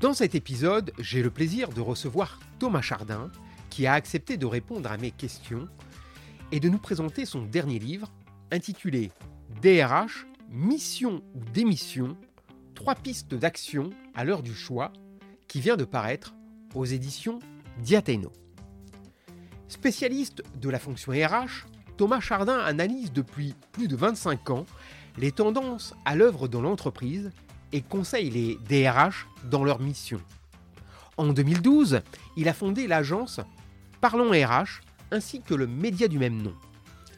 Dans cet épisode, j'ai le plaisir de recevoir Thomas Chardin, qui a accepté de répondre à mes questions et de nous présenter son dernier livre, intitulé DRH, Mission ou démission, trois pistes d'action à l'heure du choix, qui vient de paraître aux éditions Diateno. Spécialiste de la fonction RH, Thomas Chardin analyse depuis plus de 25 ans les tendances à l'œuvre dans l'entreprise et conseille les DRH dans leur mission. En 2012, il a fondé l'agence Parlons RH ainsi que le média du même nom.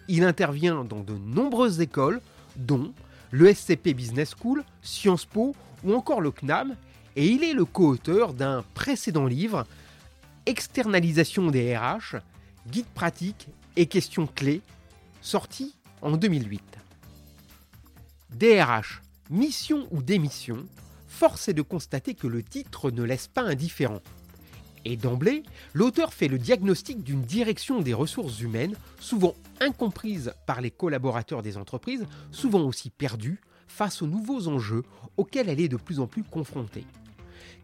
Il intervient dans de nombreuses écoles, dont le SCP Business School, Sciences Po ou encore le CNAM, et il est le co-auteur d'un précédent livre, Externalisation des RH, guide pratique et questions clés, sorti en 2008. DRH Mission ou démission, force est de constater que le titre ne laisse pas indifférent. Et d'emblée, l'auteur fait le diagnostic d'une direction des ressources humaines, souvent incomprise par les collaborateurs des entreprises, souvent aussi perdue face aux nouveaux enjeux auxquels elle est de plus en plus confrontée.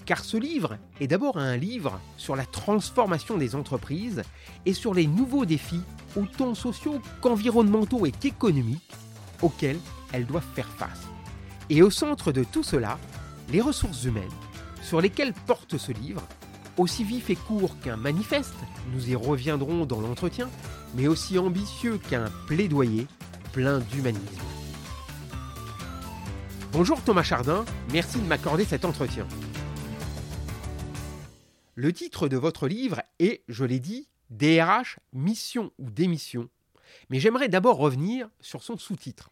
Car ce livre est d'abord un livre sur la transformation des entreprises et sur les nouveaux défis, autant sociaux qu'environnementaux et qu'économiques, auxquels elles doivent faire face. Et au centre de tout cela, les ressources humaines, sur lesquelles porte ce livre, aussi vif et court qu'un manifeste, nous y reviendrons dans l'entretien, mais aussi ambitieux qu'un plaidoyer plein d'humanisme. Bonjour Thomas Chardin, merci de m'accorder cet entretien. Le titre de votre livre est, je l'ai dit, DRH, mission ou démission, mais j'aimerais d'abord revenir sur son sous-titre.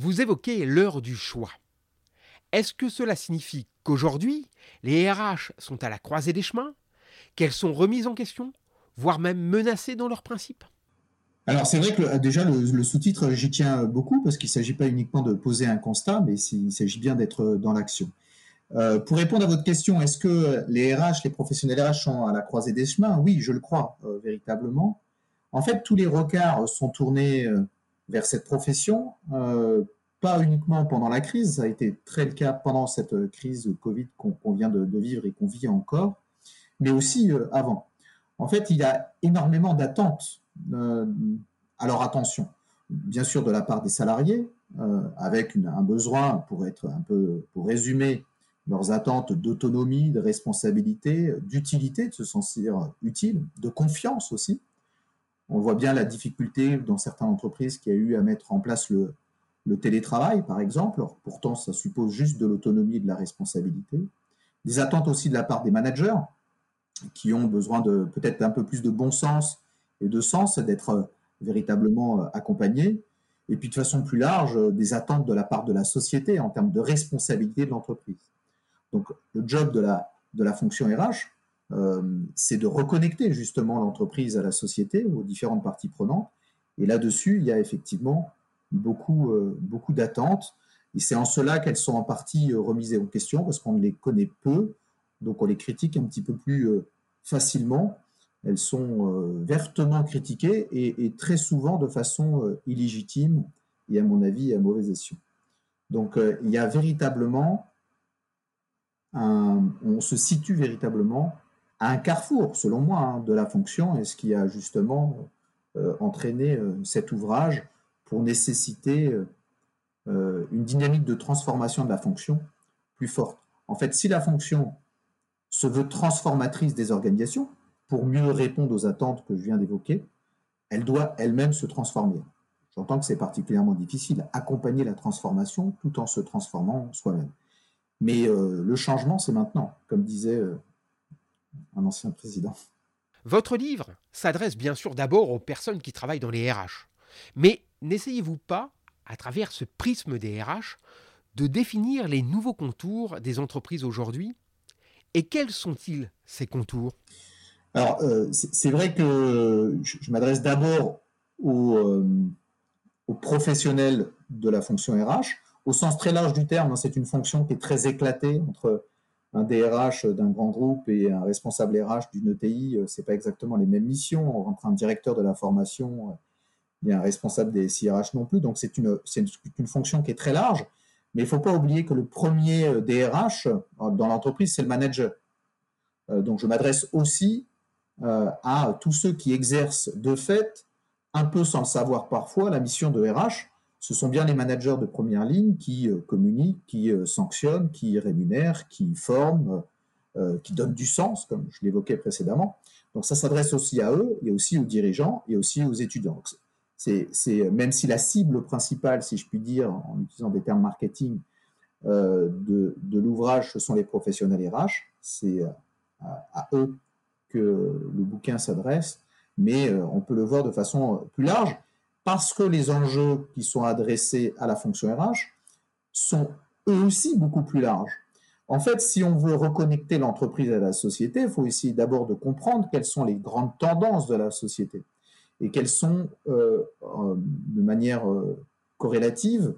Vous évoquez l'heure du choix. Est-ce que cela signifie qu'aujourd'hui, les RH sont à la croisée des chemins, qu'elles sont remises en question, voire même menacées dans leurs principes? Alors c'est vrai que déjà le, sous-titre, j'y tiens beaucoup parce qu'il ne s'agit pas uniquement de poser un constat, mais il s'agit bien d'être dans l'action. Euh, pour répondre à votre question, est-ce que les RH, les professionnels RH sont à la croisée des chemins? Oui, je le crois euh, véritablement. En fait, tous les regards sont tournés euh, vers cette profession, euh, pas uniquement pendant la crise, ça a été très le cas pendant cette crise Covid qu'on vient de, vivre et qu'on vit encore, mais aussi euh, avant. En fait, il y a énormément d'attentes euh, à leur attention, bien sûr de la part des salariés, avec un besoin pour être un peu, pour résumer leurs attentes d'autonomie, de responsabilité, d'utilité, de se sentir utile, de confiance aussi, on voit bien la difficulté dans certaines entreprises qui a eu à mettre en place le, télétravail, par exemple. pourtant, ça suppose juste de l'autonomie et de la responsabilité. Des attentes aussi de la part des managers qui ont besoin de peut-être un peu plus de bon sens et de sens, d'être véritablement accompagnés. Et puis de façon plus large, des attentes de la part de la société en termes de responsabilité de l'entreprise. Donc le job de la, de la fonction RH, euh, c'est de reconnecter justement l'entreprise à la société, aux différentes parties prenantes. Et là-dessus, il y a effectivement beaucoup, euh, beaucoup d'attentes. Et c'est en cela qu'elles sont en partie euh, remises en question, parce qu'on les connaît peu, donc on les critique un petit peu plus facilement. Elles sont vertement critiquées et, très souvent de façon illégitime et à mon avis à mauvais escient. Donc il y a véritablement, on se situe véritablement un carrefour, selon moi, hein, de la fonction et ce qui a justement euh, entraîné euh, cet ouvrage pour nécessiter euh, une dynamique de transformation de la fonction plus forte. En fait, si la fonction se veut transformatrice des organisations, pour mieux répondre aux attentes que je viens d'évoquer, elle doit elle-même se transformer. J'entends que c'est particulièrement difficile, accompagner la transformation tout en se transformant soi-même. Mais le changement, c'est maintenant, comme disait un ancien président. Votre livre s'adresse bien sûr d'abord aux personnes qui travaillent dans les RH. Mais n'essayez-vous pas, à travers ce prisme des RH, de définir les nouveaux contours des entreprises aujourd'hui? Et quels sont-ils, ces contours? Alors, euh, c'est vrai que je, m'adresse d'abord aux, aux, professionnels de la fonction RH. Au sens très large du terme, hein, c'est une fonction qui est très éclatée entre un DRH d'un grand groupe et un responsable RH d'une ETI, euh, c'est pas exactement les mêmes missions. Entre un directeur de la formation et un responsable des CRH non plus. Donc c'est une, une, fonction qui est très large. Mais il ne faut pas oublier que le premier DRH euh, dans l'entreprise, c'est le manager. Euh, donc je m'adresse aussi à tous ceux qui exercent de fait, un peu sans le savoir parfois, la mission de RH ce sont bien les managers de première ligne qui euh, communiquent, qui euh, sanctionnent, qui rémunèrent, qui forment, euh, qui donnent du sens, comme je l'évoquais précédemment. Donc ça s'adresse aussi à eux, et aussi aux dirigeants, et aussi aux étudiants. C'est, même si la cible principale, si je puis dire, en utilisant des termes marketing, de, l'ouvrage, ce sont les professionnels RH, c'est à, eux que le bouquin s'adresse, mais on peut le voir de façon plus large parce que les enjeux qui sont adressés à la fonction RH sont eux aussi beaucoup plus larges. En fait, si on veut reconnecter l'entreprise à la société, il faut essayer d'abord de comprendre quelles sont les grandes tendances de la société et quelles sont, euh, euh, de manière euh, corrélative,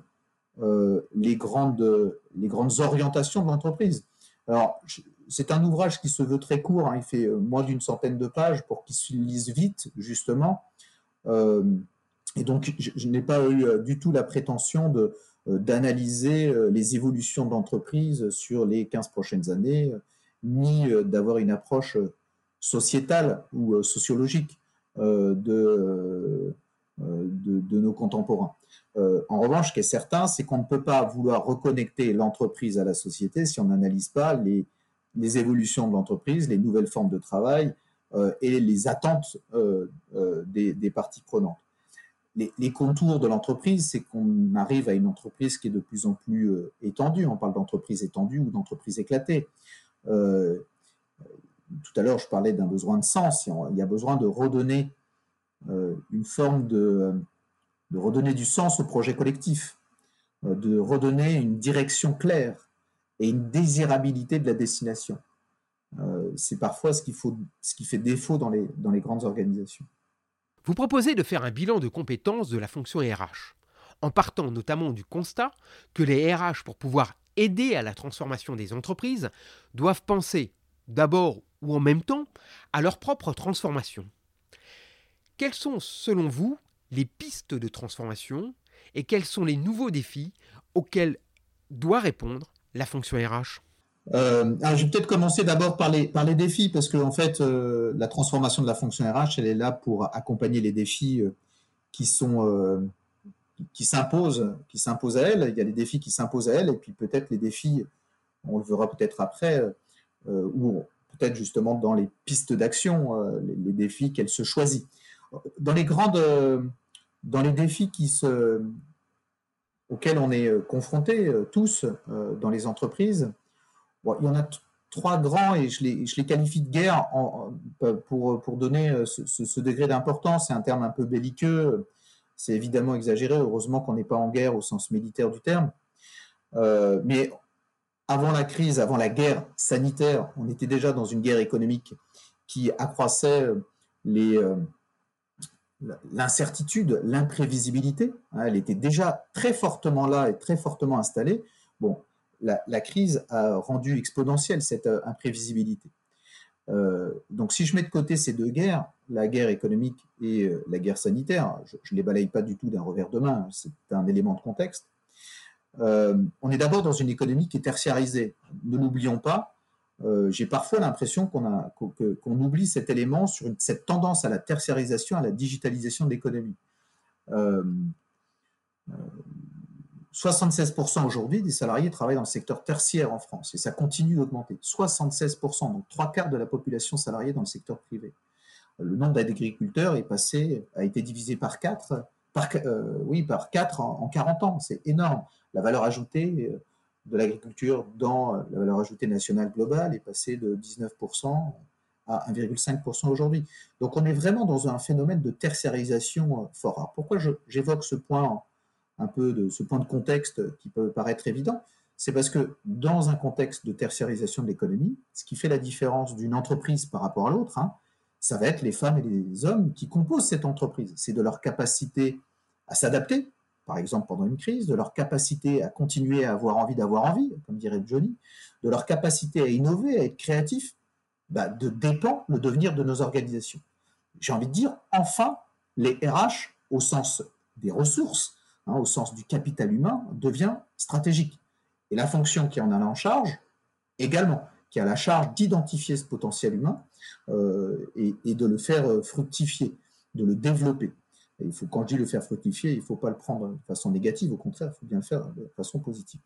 les, grandes, les grandes orientations de l'entreprise. Alors, c'est un ouvrage qui se veut très court, hein, il fait moins d'une centaine de pages pour qu'il se lise vite, justement. Et donc, je, n'ai pas eu euh, du tout la prétention euh, d'analyser euh, les évolutions de l'entreprise sur les 15 prochaines années, ni d'avoir une approche sociétale ou sociologique de, de, de, nos contemporains. en revanche, ce qui est certain, c'est qu'on ne peut pas vouloir reconnecter l'entreprise à la société si on n'analyse pas les, les, évolutions de l'entreprise, les nouvelles formes de travail et les attentes des parties prenantes les, contours de l'entreprise, c'est qu'on arrive à une entreprise qui est de plus en plus euh, étendue. On parle d'entreprise étendue ou d'entreprise éclatée. Euh, tout à l'heure, je parlais d'un besoin de sens. Il y a besoin de redonner euh, une forme de, redonner du sens au projet collectif, de redonner une direction claire et une désirabilité de la destination. c'est parfois ce, qui fait défaut dans les grandes organisations. Vous proposez de faire un bilan de compétences de la fonction RH, en partant notamment du constat que les RH, pour pouvoir aider à la transformation des entreprises, doivent penser d'abord ou en même temps à leur propre transformation. Quelles sont, selon vous, les pistes de transformation et quels sont les nouveaux défis auxquels doit répondre la fonction RH euh, je vais peut-être commencer d'abord par les, défis, parce que en fait, euh, la transformation de la fonction RH, elle est là pour accompagner les défis euh, qui sont qui s'imposent, qui s'imposent à elle. Il y a les défis qui s'imposent à elle, et puis peut-être les défis, on le verra peut-être après, ou peut-être justement dans les pistes d'action, les, défis qu'elle se choisit. Dans les grandes, dans les défis auxquels on est confrontés tous dans les entreprises, il y en a trois grands et je les, qualifie de guerre pour, pour donner euh, ce, degré d'importance. C'est un terme un peu belliqueux, c'est évidemment exagéré. Heureusement qu'on n'est pas en guerre au sens militaire du terme. Euh, mais avant la crise, avant la guerre sanitaire, on était déjà dans une guerre économique qui accroissait euh, l'incertitude, l'imprévisibilité. Hein, elle était déjà très fortement là et très fortement installée. Bon, la, crise a rendu exponentielle cette euh, imprévisibilité. Euh, donc si je mets de côté ces deux guerres, la guerre économique et euh, la guerre sanitaire, je ne les balaye pas du tout d'un revers de main, c'est un élément de contexte, on est d'abord dans une économie qui est tertiarisée. Ne l'oublions pas, j'ai parfois l'impression qu'on oublie cet élément sur cette tendance à la tertiarisation, à la digitalisation de l'économie. 76% aujourd'hui des salariés travaillent dans le secteur tertiaire en France et ça continue d'augmenter. 76%, donc trois quarts de la population salariée dans le secteur privé. Le nombre d'agriculteurs est passé, a été divisé par 4, par, euh, oui, par 4 en, 40 ans. C'est énorme. La valeur ajoutée euh, de l'agriculture dans la valeur ajoutée nationale globale est passée de 19% à 1,5% aujourd'hui. Donc on est vraiment dans un phénomène de tertiarisation euh, fort. Pourquoi j'évoque ce point un peu de ce point de contexte qui peut paraître évident, C'est parce que dans un contexte de tertiarisation de l'économie, ce qui fait la différence d'une entreprise par rapport à l'autre, hein, ça va être les femmes et les hommes qui composent cette entreprise. C'est de leur capacité à s'adapter, par exemple pendant une crise, de leur capacité à continuer à avoir envie d'avoir envie, comme dirait Johnny, de leur capacité à innover, à être créatif, bah, de dépend le devenir de nos organisations. J'ai envie de dire, enfin, les RH, au sens des ressources, hein, au sens du capital humain, devient stratégique. Et la fonction qui en a en charge, également, qui a la charge d'identifier ce potentiel humain euh, et, de le faire euh, fructifier, de le développer. il faut, quand je dis le faire fructifier, il ne faut pas le prendre de façon négative, au contraire, il faut bien le faire de façon positive.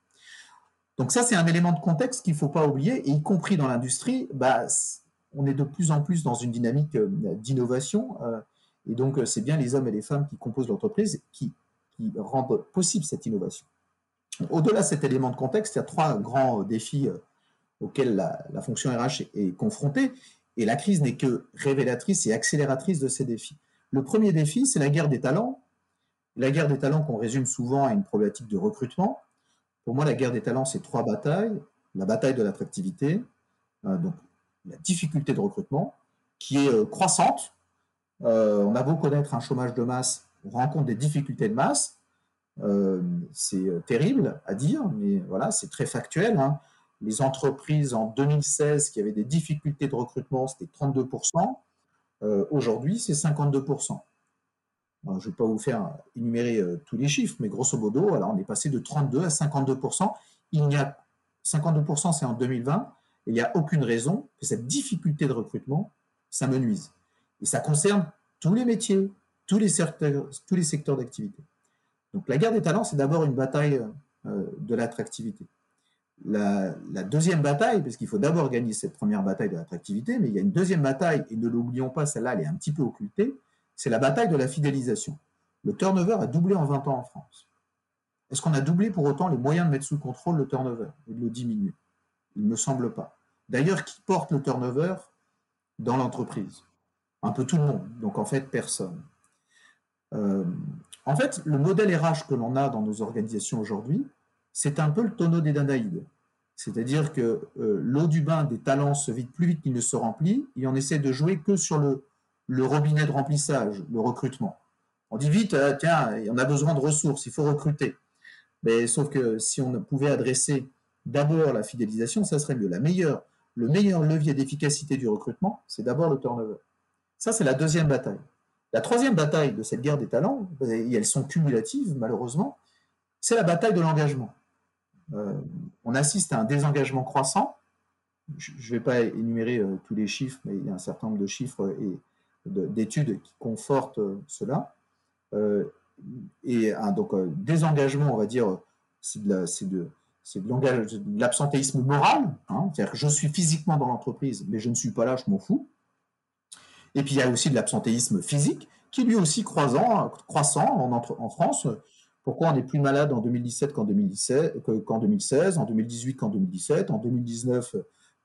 Donc ça, c'est un élément de contexte qu'il ne faut pas oublier, et y compris dans l'industrie, bah, on est de plus en plus dans une dynamique euh, d'innovation, et donc c'est bien les hommes et les femmes qui composent l'entreprise qui, qui rendent possible cette innovation. Au-delà de cet élément de contexte, il y a trois grands défis euh, auxquels la, fonction RH est, confrontée, et la crise n'est que révélatrice et accélératrice de ces défis. Le premier défi, c'est la guerre des talents. La guerre des talents qu'on résume souvent à une problématique de recrutement. Pour moi, la guerre des talents, c'est trois batailles. La bataille de l'attractivité, euh, donc la difficulté de recrutement, qui est euh, croissante. on a beau connaître un chômage de masse, rencontre des difficultés de masse. Euh, c'est euh, terrible à dire, mais voilà, c'est très factuel. Hein. Les entreprises en 2016 qui avaient des difficultés de recrutement, c'était 32%. Euh, aujourd'hui, c'est 52%. je ne vais pas vous faire énumérer tous les chiffres, mais grosso modo, alors on est passé de 32 à 52%. Il n'y a 52%, c'est en 2020. Et il n'y a aucune raison que cette difficulté de recrutement, ça me nuise. Et ça concerne tous les métiers, tous les secteurs, tous les secteurs d'activité. Donc la guerre des talents, c'est d'abord une bataille euh, de l'attractivité. La, deuxième bataille, parce qu'il faut d'abord gagner cette première bataille de l'attractivité, mais il y a une deuxième bataille, et ne l'oublions pas, celle-là, elle est un petit peu occultée, c'est la bataille de la fidélisation. Le turnover a doublé en 20 ans en France. Est-ce qu'on a doublé pour autant les moyens de mettre sous contrôle le turnover et de le diminuer? Il ne me semble pas. D'ailleurs, qui porte le turnover? Dans l'entreprise Un peu tout le monde, donc en fait personne. Euh, en fait, le modèle RH que l'on a dans nos organisations aujourd'hui, c'est un peu le tonneau des Danaïdes. C'est-à-dire que euh, l'eau du bain des talents se vide plus vite qu'il ne se remplit, et on essaie de jouer que sur le, robinet de remplissage, le recrutement. On dit vite, euh, tiens, on a besoin de ressources, il faut recruter. Mais sauf que si on pouvait adresser d'abord la fidélisation, ça serait mieux. La meilleure, le meilleur levier d'efficacité du recrutement, c'est d'abord le turnover. Ça, c'est la deuxième bataille. La troisième bataille de cette guerre des talents, et elles sont cumulatives malheureusement, c'est la bataille de l'engagement. Euh, on assiste à un désengagement croissant. Je ne vais pas énumérer euh, tous les chiffres, mais il y a un certain nombre de chiffres et d'études qui confortent euh, cela. et donc, désengagement, on va dire, c'est de, l'absentéisme moral. Hein, c'est-à-dire que je suis physiquement dans l'entreprise, mais je ne suis pas là, je m'en fous. Et puis il y a aussi de l'absentéisme physique, qui lui aussi croissant, en, France. Pourquoi on est plus malade en 2017 qu'en 2016, en 2018 qu'en 2017, en 2019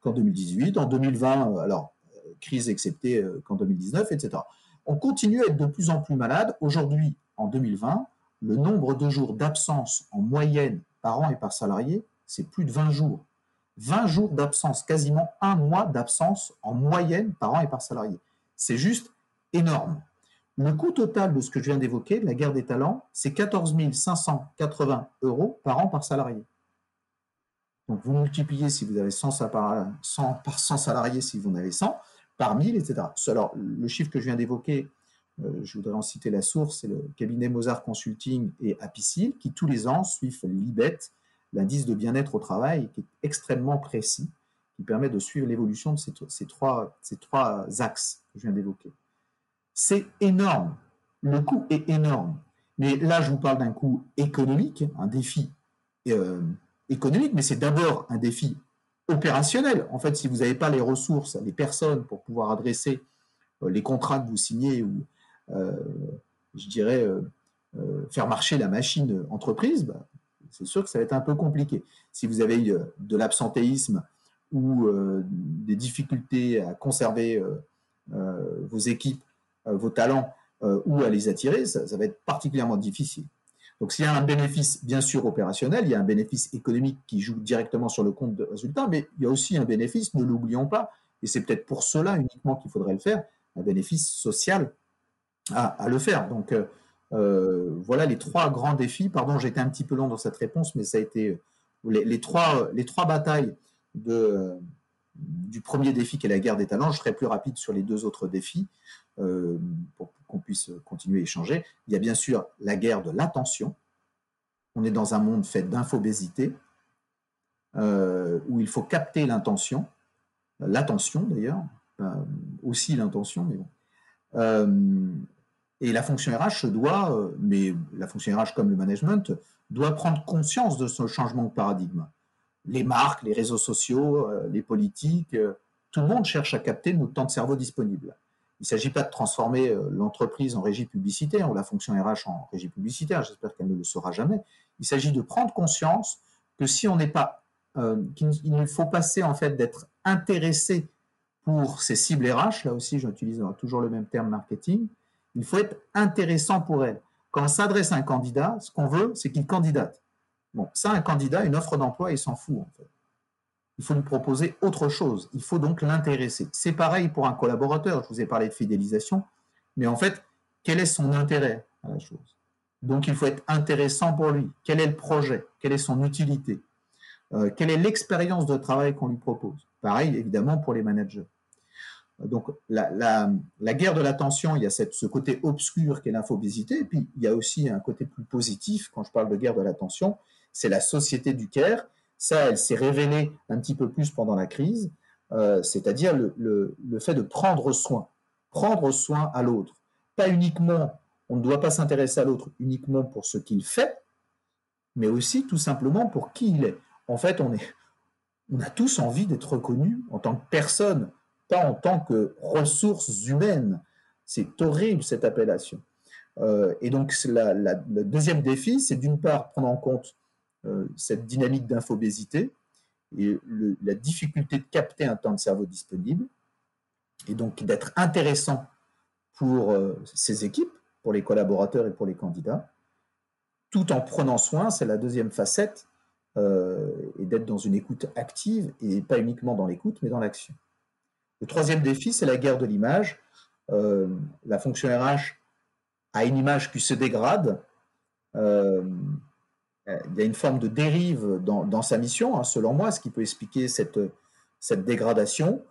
qu'en 2018, en 2020, alors crise exceptée euh, qu'en 2019, etc. On continue à être de plus en plus malade. Aujourd'hui, en 2020, le nombre de jours d'absence en moyenne par an et par salarié, c'est plus de 20 jours. 20 jours d'absence, quasiment un mois d'absence en moyenne par an et par salarié. C'est juste énorme. Le coût total de ce que je viens d'évoquer, de la guerre des talents, c'est 14 580 euros par an par salarié. Donc vous multipliez si vous avez 100, par 100 salariés, si vous en avez 100, par 1000, etc. Alors le chiffre que je viens d'évoquer, euh, je voudrais en citer la source, c'est le cabinet Mozart Consulting et Apicil, qui tous les ans suivent l'IBET, l'indice de bien-être au travail, qui est extrêmement précis qui permet de suivre l'évolution de ces, trois, ces trois axes que je viens d'évoquer. C'est énorme. Le coût est énorme. Mais là, je vous parle d'un coût économique, un défi euh, économique, mais c'est d'abord un défi opérationnel. En fait, si vous n'avez pas les ressources, les personnes pour pouvoir adresser euh, les contrats que vous signez ou, euh, je dirais, faire marcher la machine entreprise, bah, c'est sûr que ça va être un peu compliqué. Si vous avez de l'absentéisme ou euh, des difficultés à conserver euh, euh, vos équipes, vos talents, ou à les attirer, ça, va être particulièrement difficile. Donc s'il y a un bénéfice, bien sûr, opérationnel, il y a un bénéfice économique qui joue directement sur le compte de résultat, mais il y a aussi un bénéfice, ne l'oublions pas, et c'est peut-être pour cela uniquement qu'il faudrait le faire, un bénéfice social à, le faire. Donc voilà les trois grands défis. Pardon, j'étais un petit peu long dans cette réponse, mais ça a été les, trois, les trois batailles de, du premier défi qui est la guerre des talents. Je serai plus rapide sur les deux autres défis pour qu'on puisse continuer à échanger. Il y a bien sûr la guerre de l'attention. On est dans un monde fait d'infobésité, où il faut capter l'intention, l'attention d'ailleurs, aussi l'intention, mais bon. Euh, et la fonction RH doit, euh, mais la fonction RH comme le management, doit prendre conscience de ce changement de paradigme. Les marques, les réseaux sociaux, euh, les politiques, tout le monde cherche à capter notre temps de cerveau disponible. Il ne s'agit pas de transformer l'entreprise en régie publicitaire ou la fonction RH en régie publicitaire, j'espère qu'elle ne le sera jamais. Il s'agit de prendre conscience que si on n'est pas, qu'il faut passer en fait d'être intéressé pour ces cibles RH, là aussi j'utilise toujours le même terme marketing, il faut être intéressant pour elles. Quand on s'adresse à un candidat, ce qu'on veut, c'est qu'il candidate. Bon, ça, un candidat, une offre d'emploi, il s'en fout en fait. Il faut lui proposer autre chose. Il faut donc l'intéresser. C'est pareil pour un collaborateur. Je vous ai parlé de fidélisation, mais en fait, quel est son intérêt à la chose? Donc, il faut être intéressant pour lui. Quel est le projet? Quelle est son utilité? Euh, Quelle est l'expérience de travail qu'on lui propose? Pareil, évidemment, pour les managers. Donc, la, guerre de l'attention, il y a ce côté obscur qu'est l'infobésité, et puis il y a aussi un côté plus positif, quand je parle de guerre de l'attention, c'est la société du care. Ça, elle s'est révélée un petit peu plus pendant la crise, euh, c'est-à-dire le, fait de prendre soin, prendre soin à l'autre. Pas uniquement, on ne doit pas s'intéresser à l'autre uniquement pour ce qu'il fait, mais aussi tout simplement pour qui il est. En fait, on, est, on a tous envie d'être reconnus en tant que personne, pas en tant que ressources humaines. C'est horrible cette appellation. Euh, et donc le deuxième défi, c'est d'une part prendre en compte cette dynamique d'infobésité et la difficulté de capter un temps de cerveau disponible, et donc d'être intéressant pour euh, ces équipes, pour les collaborateurs et pour les candidats, tout en prenant soin, c'est la deuxième facette, et d'être dans une écoute active, et pas uniquement dans l'écoute, mais dans l'action. Le troisième défi, c'est la guerre de l'image. Euh, la fonction RH a une image qui se dégrade. Euh, il y a une forme de dérive dans, sa mission, hein, selon moi, ce qui peut expliquer cette, dégradation.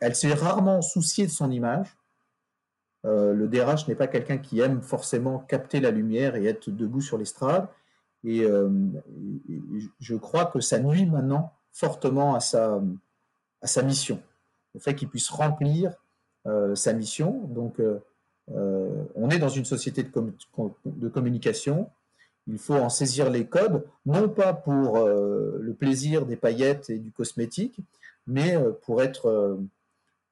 Elle s'est rarement souciée de son image. Euh, le DRH n'est pas quelqu'un qui aime forcément capter la lumière et être debout sur l'estrade. Et, je crois que ça nuit maintenant fortement à sa, mission le fait qu'il puisse remplir euh, sa mission. Donc, euh, euh, on est dans une société de, communication. Il faut en saisir les codes, non pas pour le plaisir des paillettes et du cosmétique, mais pour être,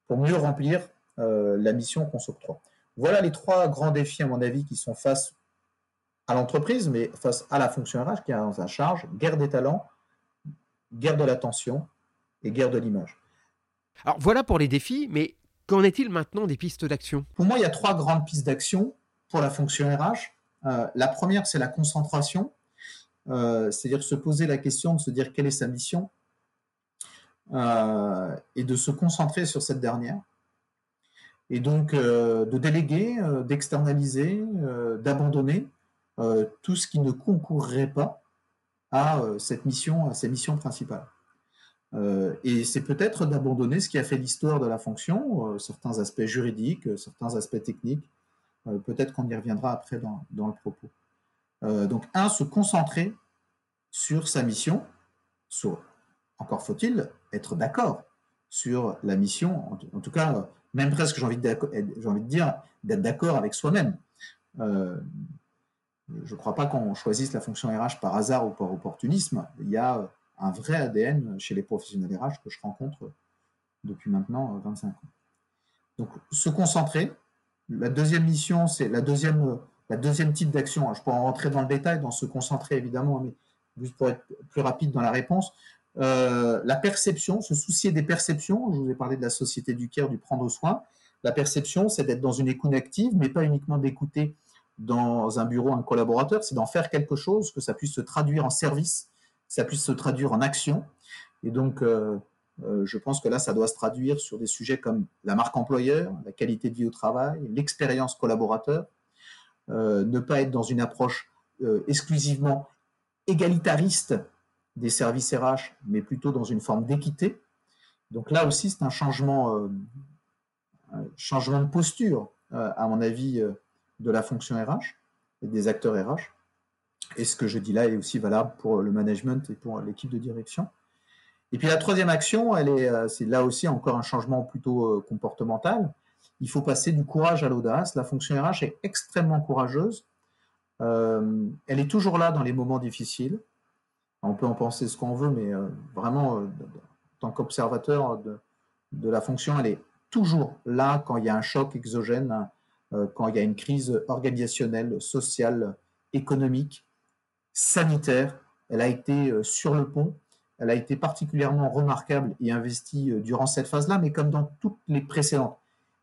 pour mieux remplir la mission qu'on s'octroie. Voilà les trois grands défis, à mon avis, qui sont face à l'entreprise, mais face à la fonction RH qui a en sa charge guerre des talents, guerre de l'attention et guerre de l'image. Alors voilà pour les défis, mais qu'en est-il maintenant des pistes d'action? Pour moi, il y a trois grandes pistes d'action pour la fonction RH. Euh, la première, c'est la concentration, euh, c'est-à-dire se poser la question de se dire quelle est sa mission euh, et de se concentrer sur cette dernière. Et donc de déléguer, d'externaliser, d'abandonner tout ce qui ne concourrait pas à cette mission, à ses missions principales. Et c'est peut-être d'abandonner ce qui a fait l'histoire de la fonction, certains aspects juridiques, certains aspects techniques. Peut-être qu'on y reviendra après dans, le propos. donc, un, se concentrer sur sa mission. Sur, encore faut-il être d'accord sur la mission. En, tout cas, même presque, j'ai envie, de, envie de dire, d'être d'accord avec soi-même. je ne crois pas qu'on choisisse la fonction RH par hasard ou par opportunisme. Il y a un vrai ADN chez les professionnels RH que je rencontre depuis maintenant 25 ans. Donc, se concentrer. La deuxième mission, c'est la deuxième, la deuxième type d'action. Je pourrais en rentrer dans le détail, dans se concentrer évidemment, mais juste pour être plus rapide dans la réponse. Euh, la perception, se soucier des perceptions. Je vous ai parlé de la société du cœur, du prendre soin. La perception, c'est d'être dans une écoute active, mais pas uniquement d'écouter dans un bureau un collaborateur, c'est d'en faire quelque chose, que ça puisse se traduire en service, que ça puisse se traduire en action. Et donc, euh, euh, je pense que là, ça doit se traduire sur des sujets comme la marque employeur, la qualité de vie au travail, l'expérience collaborateur, euh, ne pas être dans une approche exclusivement égalitariste des services RH, mais plutôt dans une forme d'équité. Donc là aussi, c'est un changement, un changement de posture, à mon avis, de la fonction RH et des acteurs RH. Et ce que je dis là est aussi valable pour le management et pour l'équipe de direction. Et puis la troisième action, elle est, euh, c'est là aussi encore un changement plutôt euh, comportemental. Il faut passer du courage à l'audace. La fonction RH est extrêmement courageuse. Euh, elle est toujours là dans les moments difficiles. On peut en penser ce qu'on veut, mais vraiment, en tant qu'observateur de, la fonction, elle est toujours là quand il y a un choc exogène, quand il y a une crise organisationnelle, sociale, économique, sanitaire. Elle a été sur le pont. Elle a été particulièrement remarquable et investie euh, durant cette phase-là, mais comme dans toutes les précédentes.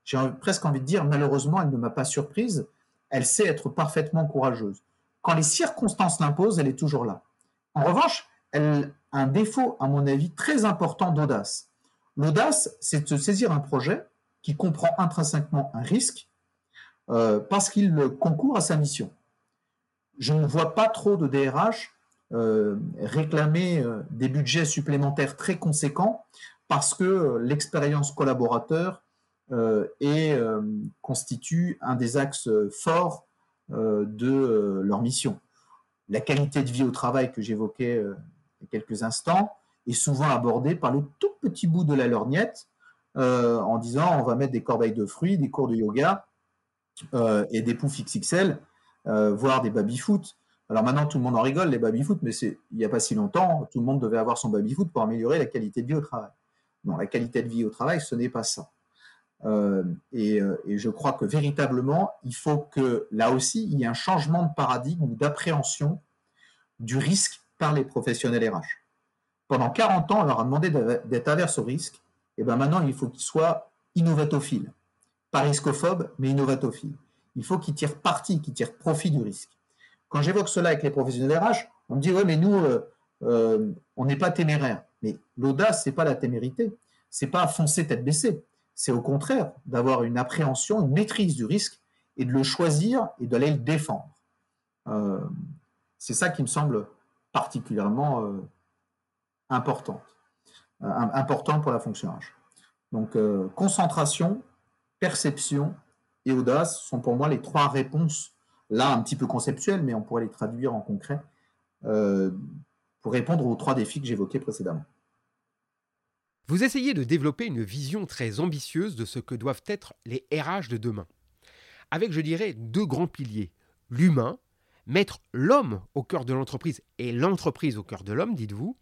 J'ai presque envie de dire, malheureusement, elle ne m'a pas surprise. Elle sait être parfaitement courageuse. Quand les circonstances l'imposent, elle est toujours là. En revanche, elle a un défaut, à mon avis, très important d'audace. L'audace, c'est de se saisir un projet qui comprend intrinsèquement un risque euh, parce qu'il concourt à sa mission. Je ne vois pas trop de DRH réclamer euh, des budgets supplémentaires très conséquents parce que l'expérience collaborateur constitue un des axes forts de leur mission. La qualité de vie au travail que j'évoquais il y a quelques instants est souvent abordée par le tout petit bout de la lorgnette en disant on va mettre des corbeilles de fruits, des cours de yoga, euh, et des poufs XXL, euh, voire des baby-foot. Alors maintenant, tout le monde en rigole, les baby-foot, mais il n'y a pas si longtemps, tout le monde devait avoir son baby-foot pour améliorer la qualité de vie au travail. Non, la qualité de vie au travail, ce n'est pas ça. Euh, et, je crois que véritablement, il faut que là aussi, il y ait un changement de paradigme ou d'appréhension du risque par les professionnels RH. Pendant 40 ans, on leur a demandé d'être averse au risque, et bien maintenant, il faut qu'ils soient innovatophiles pas riscophobe, mais innovatophile. Il faut qu'ils tirent parti, qu'ils tirent profit du risque. Quand j'évoque cela avec les professionnels RH, on me dit ouais, mais nous, euh, euh, on n'est pas téméraire. Mais l'audace, c'est pas la témérité, c'est pas foncer tête baissée. C'est au contraire d'avoir une appréhension, une maîtrise du risque et de le choisir et d'aller le défendre. Euh, c'est ça qui me semble particulièrement importante, important pour la fonction RH. Donc concentration, perception et audace sont pour moi les trois réponses, là un petit peu conceptuelles, mais on pourrait les traduire en concret, euh, pour répondre aux trois défis que j'évoquais précédemment. Vous essayez de développer une vision très ambitieuse de ce que doivent être les RH de demain, avec, je dirais, deux grands piliers. L'humain, mettre l'homme au cœur de l'entreprise et l'entreprise au cœur de l'homme, dites-vous,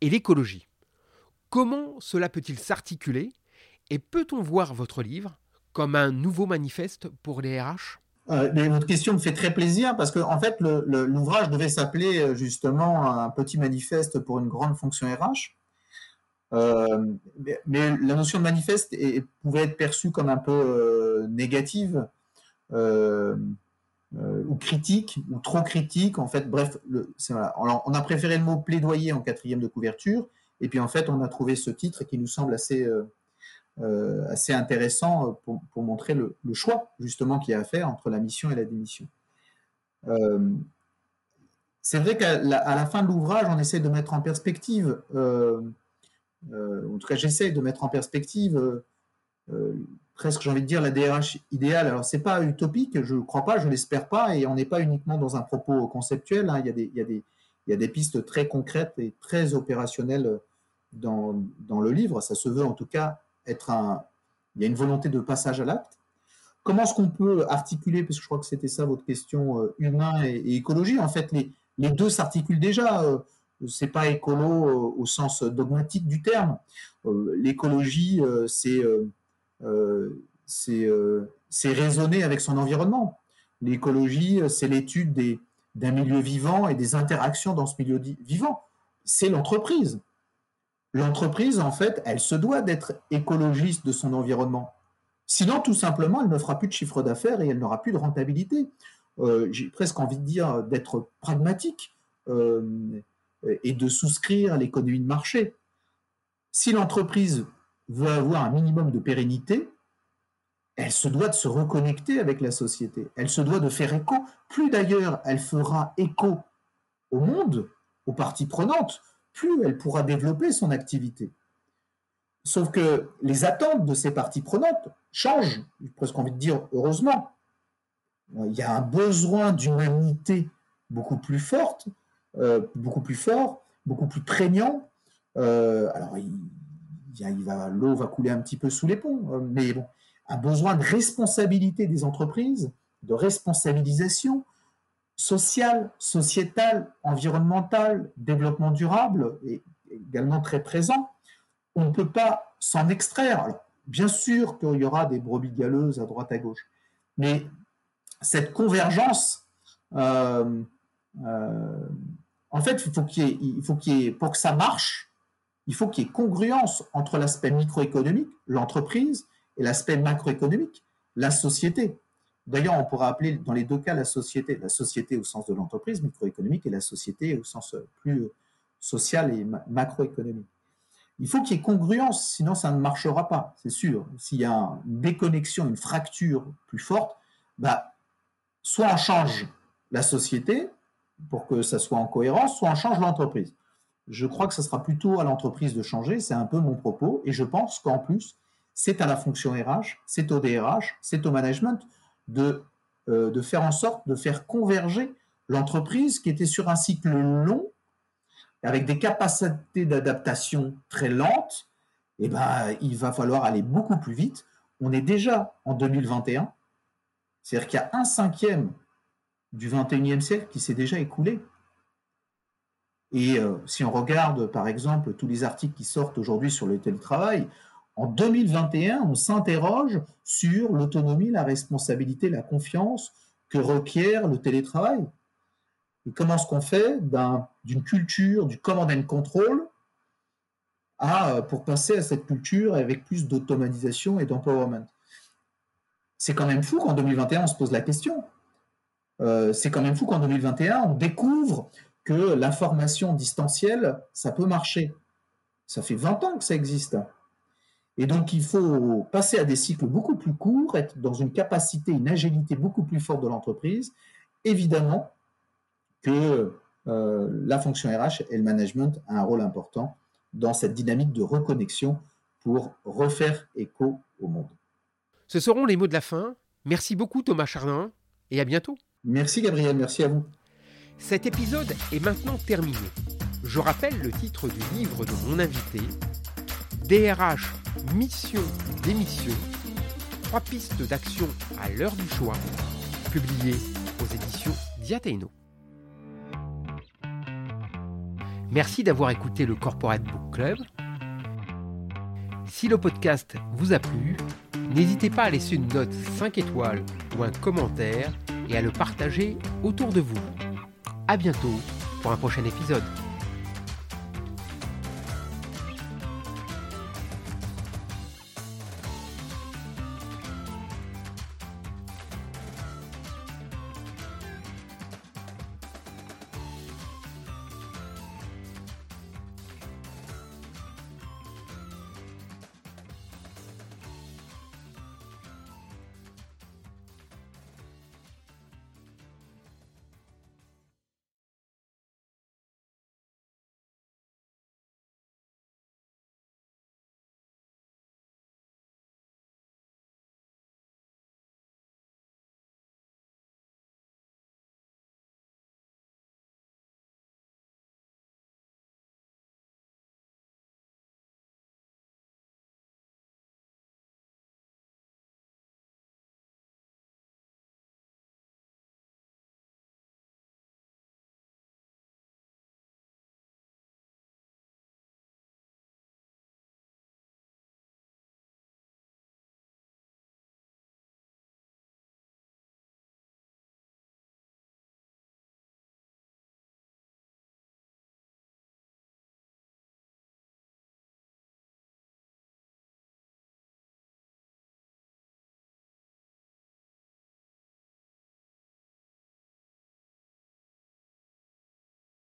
et l'écologie. Comment cela peut-il s'articuler Et peut-on voir votre livre comme un nouveau manifeste pour les RH euh, votre question me fait très plaisir parce que en fait l'ouvrage devait s'appeler euh, justement un petit manifeste pour une grande fonction RH. Euh, mais, la notion de manifeste pouvait être perçue comme un peu négative ou critique ou trop critique. En fait, bref, on a préféré le mot plaidoyer en quatrième de couverture et puis en fait on a trouvé ce titre qui nous semble assez euh, assez intéressant euh, pour, montrer le, choix justement qu'il y a à faire entre la mission et la démission. Euh, c'est vrai qu'à la, fin de l'ouvrage, on essaie de mettre en perspective, en tout cas j'essaie de mettre en perspective presque j'ai envie de dire la DRH idéale. Alors c'est pas utopique, je ne crois pas, je l'espère pas, et on n'est pas uniquement dans un propos conceptuel. Hein. Il, y a des, pistes très concrètes et très opérationnelles dans, le livre. Ça se veut en tout cas être un, il y a une volonté de passage à l'acte. Comment est-ce qu'on peut articuler, parce que je crois que c'était ça votre question, euh, humain et, écologie. En fait, les, les deux s'articulent déjà. Euh, c'est pas écolo euh, au sens dogmatique du terme. L'écologie, c'est c'est raisonner avec son environnement. L'écologie, c'est l'étude d'un milieu vivant et des interactions dans ce milieu vivant. C'est l'entreprise. L'entreprise, en fait, elle se doit d'être écologiste de son environnement. Sinon, tout simplement, elle ne fera plus de chiffre d'affaires et elle n'aura plus de rentabilité. euh, j'ai presque envie de dire, d'être pragmatique euh, et de souscrire à l'économie de marché. Si l'entreprise veut avoir un minimum de pérennité, elle se doit de se reconnecter avec la société. Elle se doit de faire écho. Plus d'ailleurs elle fera écho au monde, aux parties prenantes, plus elle pourra développer son activité. Sauf que les attentes de ces parties prenantes changent, j'ai presque envie de dire heureusement. Il y a un besoin d'humanité beaucoup plus forte, euh, beaucoup plus fort, beaucoup plus prégnant. Euh, alors, il, va, l'eau va couler un petit peu sous les ponts, euh, mais bon, un besoin de responsabilité des entreprises, de responsabilisation sociale, sociétale, environnementale, développement durable, est également très présent on ne peut pas s'en extraire. Bien sûr qu'il y aura des brebis galeuses à droite à gauche, mais cette convergence, euh, euh, en fait, il faut qu'il y ait, pour que ça marche, il faut qu'il y ait congruence entre l'aspect microéconomique, l'entreprise, et l'aspect macroéconomique, la société. D'ailleurs, on pourra appeler dans les deux cas la société, la société au sens de l'entreprise microéconomique et la société au sens plus social et macroéconomique. Il faut qu'il y ait congruence, sinon ça ne marchera pas, c'est sûr. S'il y a une déconnexion, une fracture plus forte, bah, soit on change la société pour que ça soit en cohérence, soit on change l'entreprise. Je crois que ce sera plutôt à l'entreprise de changer, c'est un peu mon propos, et je pense qu'en plus, c'est à la fonction RH, c'est au DRH, c'est au management de, euh, de faire en sorte de faire converger l'entreprise qui était sur un cycle long avec des capacités d'adaptation très lentes, eh ben, il va falloir aller beaucoup plus vite. On est déjà en 2021, c'est-à-dire qu'il y a un cinquième du 21e siècle qui s'est déjà écoulé. Et euh, si on regarde, par exemple, tous les articles qui sortent aujourd'hui sur le télétravail, en 2021, on s'interroge sur l'autonomie, la responsabilité, la confiance que requiert le télétravail. Et comment est-ce qu'on fait d'une culture du command and control à, euh, pour passer à cette culture avec plus d'automatisation et d'empowerment? C'est quand même fou qu'en 2021, on se pose la question. Euh, c'est quand même fou qu'en 2021, on découvre que l'information distancielle, ça peut marcher. Ça fait 20 ans que ça existe. Et donc, il faut passer à des cycles beaucoup plus courts, être dans une capacité, une agilité beaucoup plus forte de l'entreprise. Évidemment, que euh, la fonction RH et le management a un rôle important dans cette dynamique de reconnexion pour refaire écho au monde. Ce seront les mots de la fin. Merci beaucoup Thomas Chardin et à bientôt. Merci Gabriel, merci à vous. Cet épisode est maintenant terminé. Je rappelle le titre du livre de mon invité, DRH Mission d'émission, trois pistes d'action à l'heure du choix, publié aux éditions Diateino. Merci d'avoir écouté le Corporate Book Club. Si le podcast vous a plu, n'hésitez pas à laisser une note 5 étoiles ou un commentaire et à le partager autour de vous. A bientôt pour un prochain épisode.